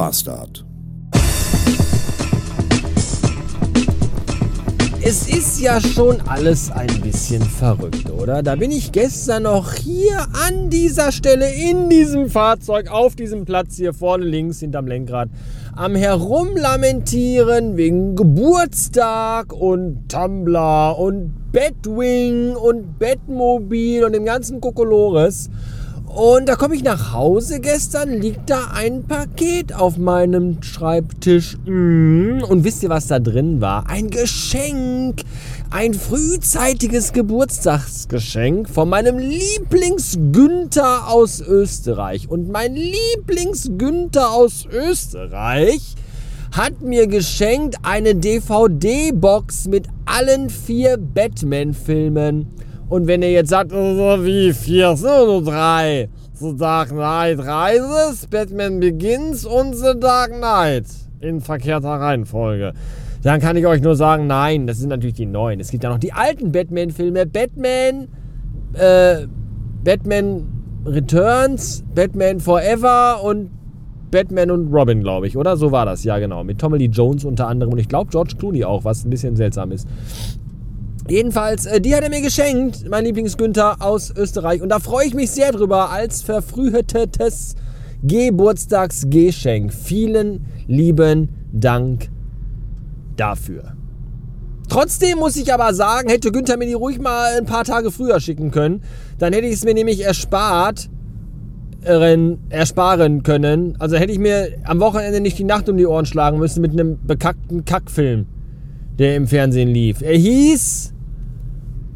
Bastard. Es ist ja schon alles ein bisschen verrückt, oder? Da bin ich gestern noch hier an dieser Stelle in diesem Fahrzeug auf diesem Platz hier vorne links hinterm Lenkrad am Herumlamentieren wegen Geburtstag und Tumblr und Bedwing und Bettmobil und dem ganzen Kokolores. Und da komme ich nach Hause gestern, liegt da ein Paket auf meinem Schreibtisch. Mm. Und wisst ihr, was da drin war? Ein Geschenk. Ein frühzeitiges Geburtstagsgeschenk von meinem Lieblings-Günther aus Österreich. Und mein Lieblings-Günther aus Österreich hat mir geschenkt eine DVD-Box mit allen vier Batman-Filmen. Und wenn ihr jetzt sagt, also wie vier, nur drei. The Dark Knight Rises, Batman Begins und The Dark Knight. In verkehrter Reihenfolge. Dann kann ich euch nur sagen, nein, das sind natürlich die neuen. Es gibt ja noch die alten Batman-Filme. Batman, äh, Batman Returns, Batman Forever und Batman und Robin, glaube ich, oder? So war das, ja genau. Mit Tommy Lee Jones unter anderem und ich glaube George Clooney auch, was ein bisschen seltsam ist. Jedenfalls, äh, die hat er mir geschenkt, mein Lieblings-Günther aus Österreich. Und da freue ich mich sehr drüber als verfrühtetes Geburtstagsgeschenk. Vielen lieben Dank dafür. Trotzdem muss ich aber sagen, hätte Günther mir die ruhig mal ein paar Tage früher schicken können. Dann hätte ich es mir nämlich erspart, ersparen können. Also hätte ich mir am Wochenende nicht die Nacht um die Ohren schlagen müssen mit einem bekackten Kackfilm, der im Fernsehen lief. Er hieß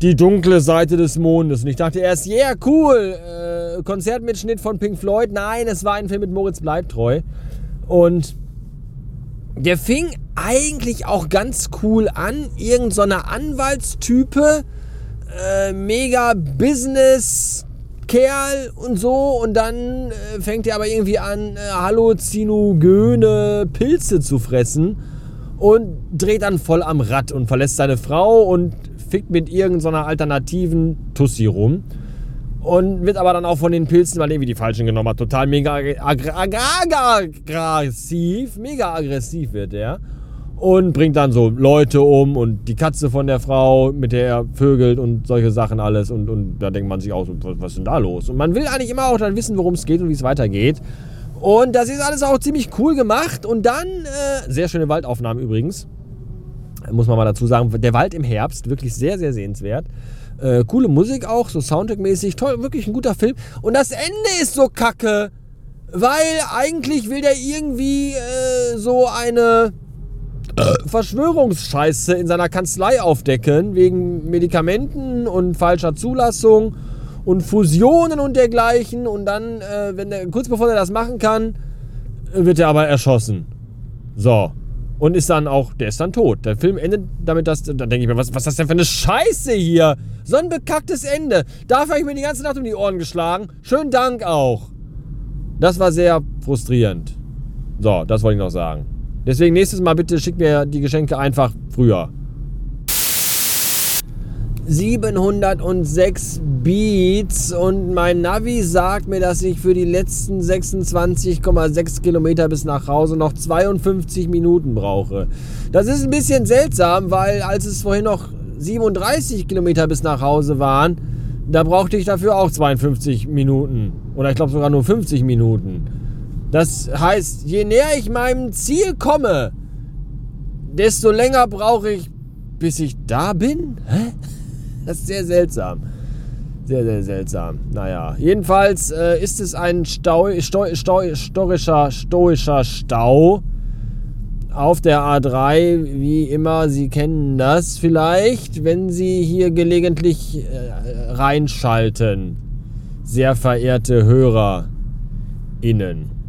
die dunkle Seite des Mondes. Und ich dachte erst, yeah, cool, äh, Konzertmitschnitt von Pink Floyd. Nein, es war ein Film mit Moritz Bleibtreu. Und der fing eigentlich auch ganz cool an. Irgend so eine Anwaltstype, äh, mega Business. Kerl und so und dann äh, fängt er aber irgendwie an, äh, halluzinogene Pilze zu fressen und dreht dann voll am Rad und verlässt seine Frau und fickt mit irgendeiner alternativen Tussi rum. Und wird aber dann auch von den Pilzen, weil er irgendwie die falschen genommen hat, total mega aggressiv. Mega aggressiv wird er. Und bringt dann so Leute um und die Katze von der Frau, mit der er vögelt und solche Sachen alles. Und, und da denkt man sich auch, was ist denn da los? Und man will eigentlich immer auch dann wissen, worum es geht und wie es weitergeht. Und das ist alles auch ziemlich cool gemacht. Und dann, äh, sehr schöne Waldaufnahmen übrigens muss man mal dazu sagen. Der Wald im Herbst, wirklich sehr, sehr sehenswert. Äh, coole Musik auch, so Soundtrack-mäßig. Toll, wirklich ein guter Film. Und das Ende ist so kacke, weil eigentlich will der irgendwie äh, so eine äh, Verschwörungsscheiße in seiner Kanzlei aufdecken, wegen Medikamenten und falscher Zulassung und Fusionen und dergleichen. Und dann, äh, wenn der, kurz bevor er das machen kann, wird er aber erschossen. So. Und ist dann auch, der ist dann tot. Der Film endet damit, dass, dann denke ich mir, was, was ist das denn für eine Scheiße hier? So ein bekacktes Ende. Dafür habe ich mir die ganze Nacht um die Ohren geschlagen. Schönen Dank auch. Das war sehr frustrierend. So, das wollte ich noch sagen. Deswegen nächstes Mal bitte schickt mir die Geschenke einfach früher. 706 Beats und mein Navi sagt mir, dass ich für die letzten 26,6 Kilometer bis nach Hause noch 52 Minuten brauche. Das ist ein bisschen seltsam, weil als es vorhin noch 37 Kilometer bis nach Hause waren, da brauchte ich dafür auch 52 Minuten. Oder ich glaube sogar nur 50 Minuten. Das heißt, je näher ich meinem Ziel komme, desto länger brauche ich, bis ich da bin. Hä? Das ist sehr seltsam. Sehr, sehr seltsam. Naja, jedenfalls äh, ist es ein Stau, Stau, Stau, stoischer, stoischer Stau auf der A3, wie immer. Sie kennen das vielleicht, wenn Sie hier gelegentlich äh, reinschalten. Sehr verehrte HörerInnen.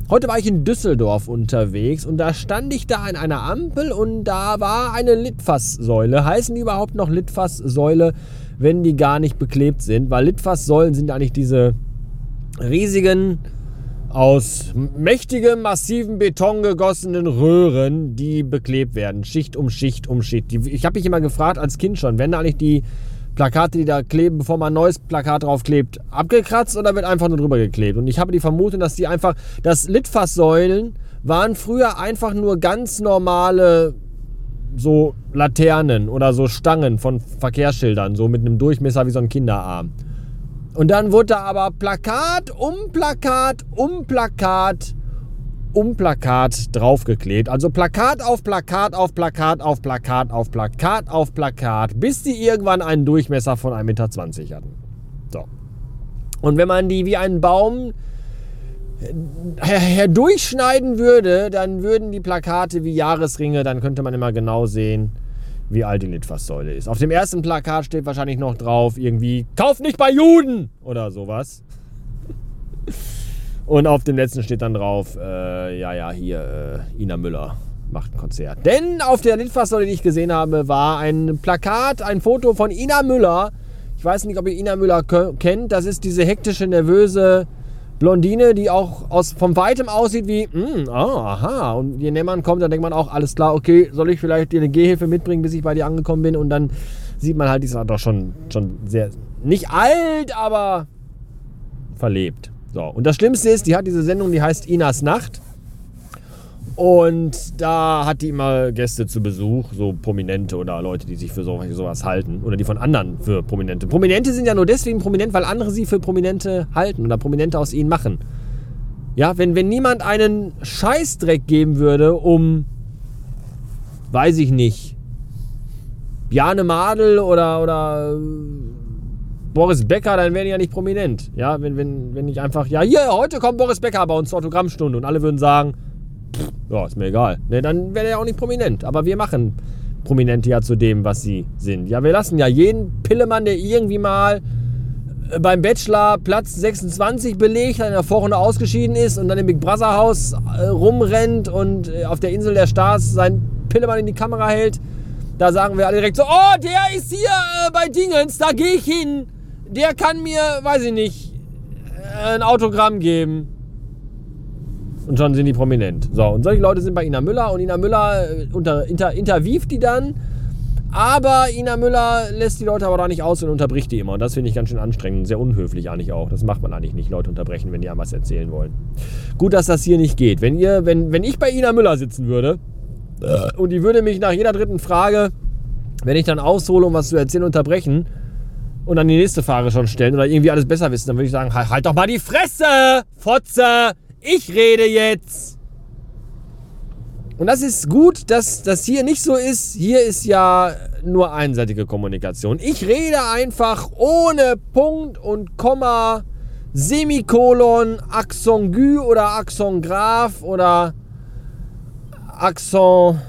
Heute war ich in Düsseldorf unterwegs und da stand ich da an einer Ampel und da war eine Litfaßsäule. Heißen die überhaupt noch Litfaßsäule? Wenn die gar nicht beklebt sind, weil Litfaßsäulen sind eigentlich diese riesigen, aus mächtigem, massivem Beton gegossenen Röhren, die beklebt werden, Schicht um Schicht um Schicht. Ich habe mich immer gefragt, als Kind schon, wenn eigentlich die Plakate, die da kleben, bevor man ein neues Plakat drauf klebt, abgekratzt oder wird einfach nur drüber geklebt? Und ich habe die Vermutung, dass die einfach, dass Litfaßsäulen waren früher einfach nur ganz normale so Laternen oder so Stangen von Verkehrsschildern, so mit einem Durchmesser wie so ein Kinderarm. Und dann wurde da aber Plakat um Plakat um Plakat um Plakat draufgeklebt. Also Plakat auf Plakat auf Plakat auf Plakat auf Plakat auf Plakat, bis die irgendwann einen Durchmesser von 1,20 Meter hatten. So. Und wenn man die wie einen Baum herdurchschneiden würde, dann würden die Plakate wie Jahresringe, dann könnte man immer genau sehen, wie alt die Litfaßsäule ist. Auf dem ersten Plakat steht wahrscheinlich noch drauf irgendwie, kauf nicht bei Juden oder sowas. Und auf dem letzten steht dann drauf, äh, ja, ja, hier, äh, Ina Müller macht ein Konzert. Denn auf der Litfaßsäule, die ich gesehen habe, war ein Plakat, ein Foto von Ina Müller. Ich weiß nicht, ob ihr Ina Müller kennt. Das ist diese hektische, nervöse Blondine, die auch aus, vom Weitem aussieht wie, mm, oh, aha. Und je näher man kommt, dann denkt man auch, alles klar, okay, soll ich vielleicht dir eine Gehhilfe mitbringen, bis ich bei dir angekommen bin? Und dann sieht man halt, die ist doch schon, schon sehr, nicht alt, aber verlebt. So, und das Schlimmste ist, die hat diese Sendung, die heißt Inas Nacht. Und da hat die immer Gäste zu Besuch, so Prominente oder Leute, die sich für sowas halten oder die von anderen für Prominente. Prominente sind ja nur deswegen prominent, weil andere sie für Prominente halten oder Prominente aus ihnen machen. Ja, wenn, wenn niemand einen Scheißdreck geben würde, um, weiß ich nicht, Bjane Madel oder, oder Boris Becker, dann wären die ja nicht prominent. Ja, wenn, wenn, wenn ich einfach, ja, hier, heute kommt Boris Becker bei uns zur Autogrammstunde und alle würden sagen, ja, ist mir egal. Ne, dann wäre er auch nicht prominent. Aber wir machen Prominente ja zu dem, was sie sind. Ja, wir lassen ja jeden Pillemann, der irgendwie mal äh, beim Bachelor Platz 26 belegt, dann in der Vorrunde ausgeschieden ist und dann im Big Brother Haus äh, rumrennt und äh, auf der Insel der Stars seinen Pillemann in die Kamera hält. Da sagen wir alle direkt so, oh, der ist hier bei Dingens, da gehe ich hin. Der kann mir, weiß ich nicht, ein Autogramm geben. Und schon sind die prominent. So, und solche Leute sind bei Ina Müller und Ina Müller äh, unter, inter, intervieft die dann. Aber Ina Müller lässt die Leute aber da nicht aus und unterbricht die immer. Und das finde ich ganz schön anstrengend. Sehr unhöflich eigentlich auch. Das macht man eigentlich nicht, Leute unterbrechen, wenn die einem was erzählen wollen. Gut, dass das hier nicht geht. Wenn, ihr, wenn, wenn ich bei Ina Müller sitzen würde und die würde mich nach jeder dritten Frage, wenn ich dann aushole, um was zu erzählen, unterbrechen und dann die nächste Frage schon stellen oder irgendwie alles besser wissen, dann würde ich sagen, halt, halt doch mal die Fresse, Fotze! Ich rede jetzt. Und das ist gut, dass das hier nicht so ist. Hier ist ja nur einseitige Kommunikation. Ich rede einfach ohne Punkt und Komma, Semikolon, Accent Gü oder Accent Graf oder Accent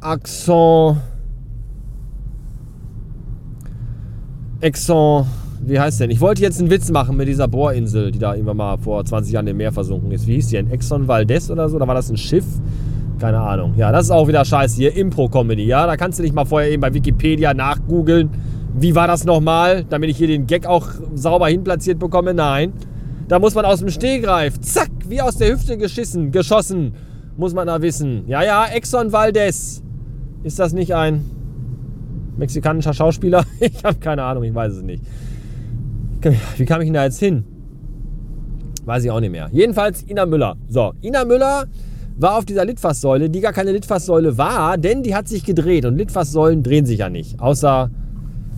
Accent Accent wie heißt denn? Ich wollte jetzt einen Witz machen mit dieser Bohrinsel, die da irgendwann mal vor 20 Jahren im Meer versunken ist. Wie hieß die denn? Exxon Valdez oder so? Da war das ein Schiff? Keine Ahnung. Ja, das ist auch wieder scheiße hier. Impro-Comedy, ja? Da kannst du nicht mal vorher eben bei Wikipedia nachgoogeln. Wie war das nochmal? Damit ich hier den Gag auch sauber hinplatziert bekomme? Nein. Da muss man aus dem Stehgreif, zack, wie aus der Hüfte geschissen, geschossen, muss man da wissen. Ja, ja, Exxon Valdez. Ist das nicht ein mexikanischer Schauspieler? Ich habe keine Ahnung, ich weiß es nicht. Wie kam ich denn da jetzt hin? Weiß ich auch nicht mehr. Jedenfalls Ina Müller. So, Ina Müller war auf dieser Litfaßsäule, die gar keine Litfaßsäule war, denn die hat sich gedreht und Litfaßsäulen drehen sich ja nicht. Außer,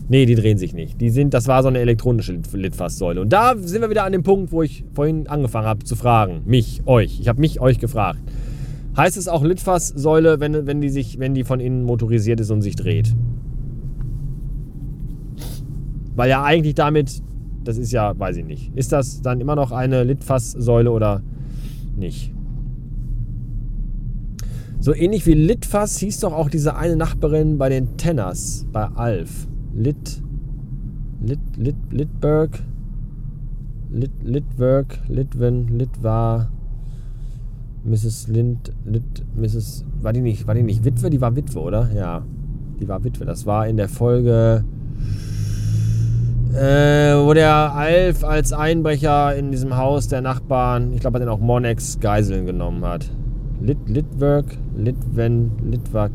nee, die drehen sich nicht. Die sind, das war so eine elektronische Litfaßsäule. Und da sind wir wieder an dem Punkt, wo ich vorhin angefangen habe zu fragen. Mich, euch. Ich habe mich, euch gefragt. Heißt es auch Litfaßsäule, wenn, wenn, die sich, wenn die von innen motorisiert ist und sich dreht? Weil ja eigentlich damit das ist ja, weiß ich nicht. Ist das dann immer noch eine Litfaßsäule oder nicht? So ähnlich wie Litfass hieß doch auch diese eine Nachbarin bei den Tenners, bei Alf. Lit, Lit, Lit, Litberg, Lit, Litwerk, Litwen, Litwa, Mrs. Lind, Lit, Mrs. War die nicht, war die nicht Witwe? Die war Witwe, oder? Ja, die war Witwe. Das war in der Folge äh, wo der Alf als Einbrecher in diesem Haus der Nachbarn, ich glaube, hat den auch Monex Geiseln genommen hat. Lit, Litwerk, Litwen, Litwak.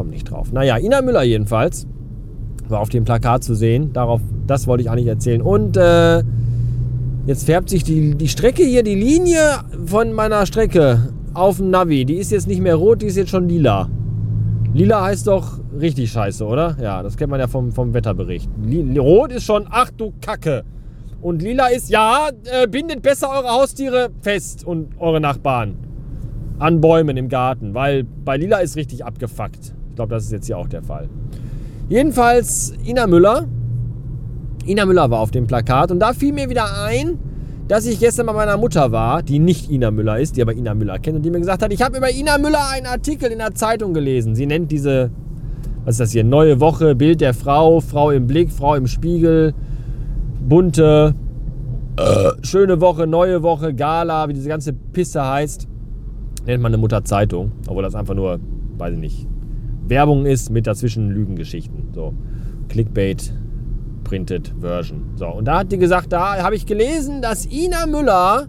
komme nicht drauf. Naja, Ina Müller jedenfalls war auf dem Plakat zu sehen. Darauf, das wollte ich eigentlich erzählen. Und äh, jetzt färbt sich die, die Strecke hier, die Linie von meiner Strecke auf dem Navi. Die ist jetzt nicht mehr rot, die ist jetzt schon lila. Lila heißt doch richtig scheiße, oder? Ja, das kennt man ja vom, vom Wetterbericht. Rot ist schon, ach du Kacke. Und lila ist, ja, äh, bindet besser eure Haustiere fest und eure Nachbarn an Bäumen im Garten, weil bei lila ist richtig abgefuckt. Ich glaube, das ist jetzt hier auch der Fall. Jedenfalls Ina Müller. Ina Müller war auf dem Plakat und da fiel mir wieder ein, dass ich gestern bei meiner Mutter war, die nicht Ina Müller ist, die aber Ina Müller kennt und die mir gesagt hat, ich habe über Ina Müller einen Artikel in der Zeitung gelesen. Sie nennt diese, was ist das hier, neue Woche, Bild der Frau, Frau im Blick, Frau im Spiegel, bunte, äh, schöne Woche, neue Woche, Gala, wie diese ganze Pisse heißt. Nennt man eine Mutter Zeitung, obwohl das einfach nur, weiß ich nicht, Werbung ist mit dazwischen Lügengeschichten. So, Clickbait Printed Version. So, und da hat die gesagt, da habe ich gelesen, dass Ina Müller,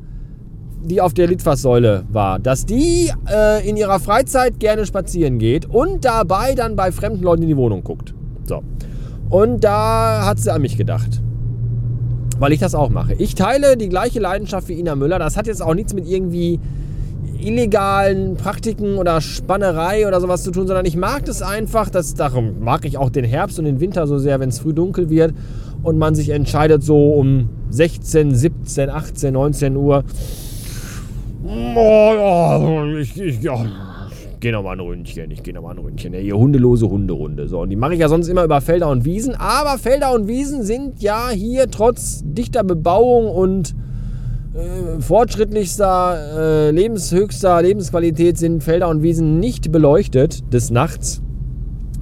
die auf der Litfaßsäule war, dass die äh, in ihrer Freizeit gerne spazieren geht und dabei dann bei fremden Leuten in die Wohnung guckt. So. Und da hat sie an mich gedacht. Weil ich das auch mache. Ich teile die gleiche Leidenschaft wie Ina Müller. Das hat jetzt auch nichts mit irgendwie illegalen Praktiken oder Spannerei oder sowas zu tun, sondern ich mag das einfach. Das, darum mag ich auch den Herbst und den Winter so sehr, wenn es früh dunkel wird und man sich entscheidet so um 16, 17, 18, 19 Uhr. Oh, ja, ich, ich, ja, gehe nochmal ein Ründchen, ich gehe nochmal ein Ründchen. Hier hundelose Hunderunde. So, und die mache ich ja sonst immer über Felder und Wiesen. Aber Felder und Wiesen sind ja hier trotz dichter Bebauung und äh, fortschrittlichster, äh, lebenshöchster Lebensqualität sind Felder und Wiesen nicht beleuchtet des Nachts.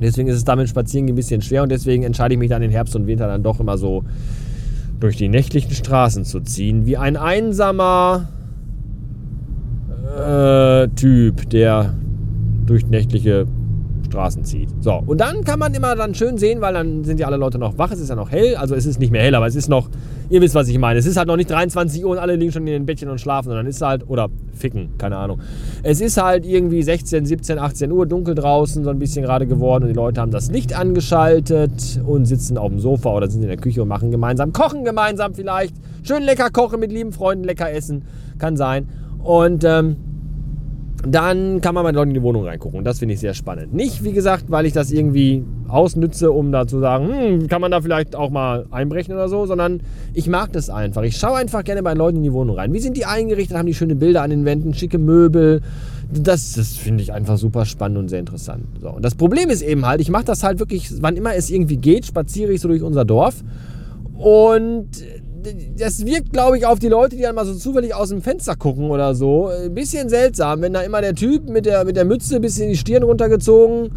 Deswegen ist es damit spazieren ein bisschen schwer und deswegen entscheide ich mich dann den Herbst und Winter dann doch immer so durch die nächtlichen Straßen zu ziehen, wie ein einsamer äh, Typ, der durch nächtliche Straßen zieht. So, und dann kann man immer dann schön sehen, weil dann sind ja alle Leute noch wach, es ist ja noch hell, also es ist nicht mehr hell, aber es ist noch, ihr wisst, was ich meine. Es ist halt noch nicht 23 Uhr und alle liegen schon in den Bettchen und schlafen, sondern ist halt, oder ficken, keine Ahnung. Es ist halt irgendwie 16, 17, 18 Uhr, dunkel draußen, so ein bisschen gerade geworden und die Leute haben das Licht angeschaltet und sitzen auf dem Sofa oder sind in der Küche und machen gemeinsam, kochen gemeinsam vielleicht, schön lecker kochen mit lieben Freunden, lecker essen, kann sein. Und ähm, dann kann man Leuten in die Wohnung reingucken. Und das finde ich sehr spannend. Nicht, wie gesagt, weil ich das irgendwie ausnütze, um da zu sagen, hm, kann man da vielleicht auch mal einbrechen oder so, sondern ich mag das einfach. Ich schaue einfach gerne bei Leuten in die Wohnung rein. Wie sind die eingerichtet? Haben die schöne Bilder an den Wänden, schicke Möbel? Das, das finde ich einfach super spannend und sehr interessant. So, und das Problem ist eben halt, ich mache das halt wirklich, wann immer es irgendwie geht, spaziere ich so durch unser Dorf. Und das wirkt, glaube ich, auf die Leute, die dann mal so zufällig aus dem Fenster gucken oder so, ein bisschen seltsam, wenn da immer der Typ mit der, mit der Mütze ein bisschen die Stirn runtergezogen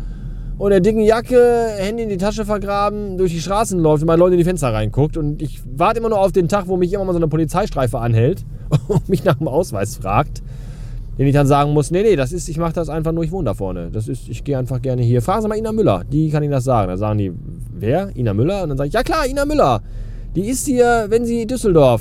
und der dicken Jacke, Handy in die Tasche vergraben, durch die Straßen läuft und mal Leute in die Fenster reinguckt. Und ich warte immer nur auf den Tag, wo mich immer mal so eine Polizeistreife anhält und mich nach dem Ausweis fragt. Den ich dann sagen muss, nee, nee, das ist, ich mache das einfach nur, ich wohne da vorne. Das ist, ich gehe einfach gerne hier. Fragen Sie mal Ina Müller, die kann Ihnen das sagen. Dann sagen die, wer? Ina Müller? Und dann sage ich, ja klar, Ina Müller. Die ist hier, wenn Sie Düsseldorf,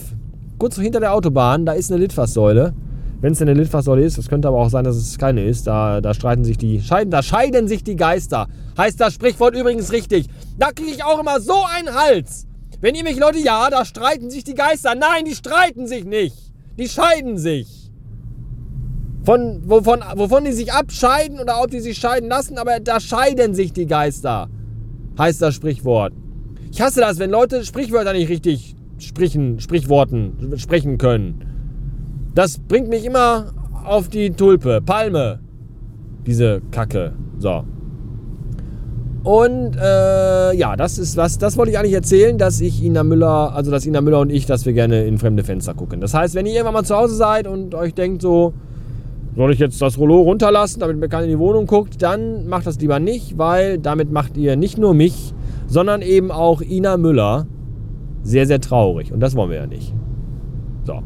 kurz hinter der Autobahn, da ist eine Litfaßsäule. Wenn es eine Litfaßsäule ist, das könnte aber auch sein, dass es keine ist. Da, da streiten sich die scheiden, da scheiden sich die Geister. Heißt das Sprichwort übrigens richtig. Da kriege ich auch immer so einen Hals. Wenn ihr mich Leute, ja, da streiten sich die Geister. Nein, die streiten sich nicht. Die scheiden sich. Von, wovon, wovon die sich abscheiden oder ob die sich scheiden lassen, aber da scheiden sich die Geister. Heißt das Sprichwort. Ich hasse das, wenn Leute Sprichwörter nicht richtig sprechen, Sprichworten sprechen können. Das bringt mich immer auf die Tulpe, Palme. Diese Kacke. So. Und äh, ja, das ist was, das wollte ich eigentlich erzählen, dass ich Ina Müller, also dass Ina Müller und ich, dass wir gerne in fremde Fenster gucken. Das heißt, wenn ihr irgendwann mal zu Hause seid und euch denkt so, soll ich jetzt das Rollo runterlassen, damit mir keiner in die Wohnung guckt, dann macht das lieber nicht, weil damit macht ihr nicht nur mich, sondern eben auch Ina Müller sehr, sehr traurig. Und das wollen wir ja nicht. So.